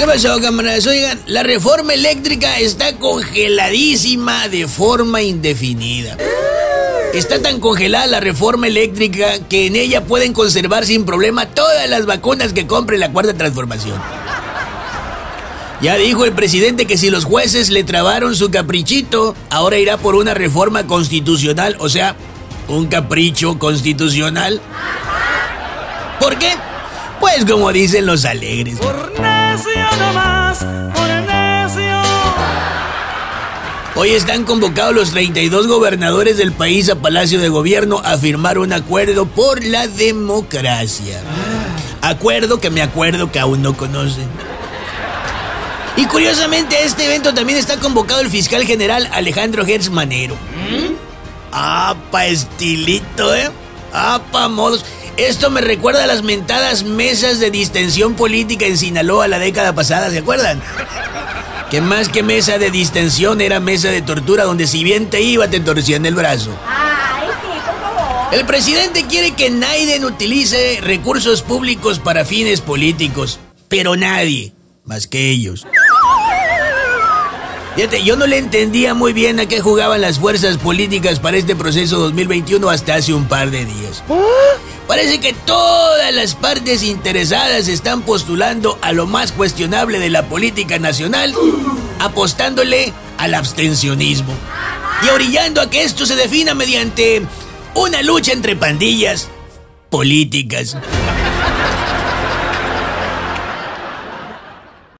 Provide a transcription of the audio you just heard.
¿Qué pasó, camaradas? Oigan, la reforma eléctrica está congeladísima de forma indefinida. Está tan congelada la reforma eléctrica que en ella pueden conservar sin problema todas las vacunas que compre la cuarta transformación. Ya dijo el presidente que si los jueces le trabaron su caprichito, ahora irá por una reforma constitucional, o sea, un capricho constitucional. ¿Por qué? Pues como dicen los alegres. Hoy están convocados los 32 gobernadores del país a Palacio de Gobierno a firmar un acuerdo por la democracia. Acuerdo que me acuerdo que aún no conocen. Y curiosamente a este evento también está convocado el fiscal general Alejandro Gertz Manero. ¡Apa estilito, eh! ¡Apa modos! Esto me recuerda a las mentadas mesas de distensión política en Sinaloa la década pasada, ¿se acuerdan? Que más que mesa de distensión era mesa de tortura donde si bien te iba te torcían el brazo. Ay, sí, por favor. El presidente quiere que Naiden utilice recursos públicos para fines políticos, pero nadie, más que ellos. Fíjate, yo no le entendía muy bien a qué jugaban las fuerzas políticas para este proceso 2021 hasta hace un par de días. Parece que todas las partes interesadas están postulando a lo más cuestionable de la política nacional, apostándole al abstencionismo y orillando a que esto se defina mediante una lucha entre pandillas políticas.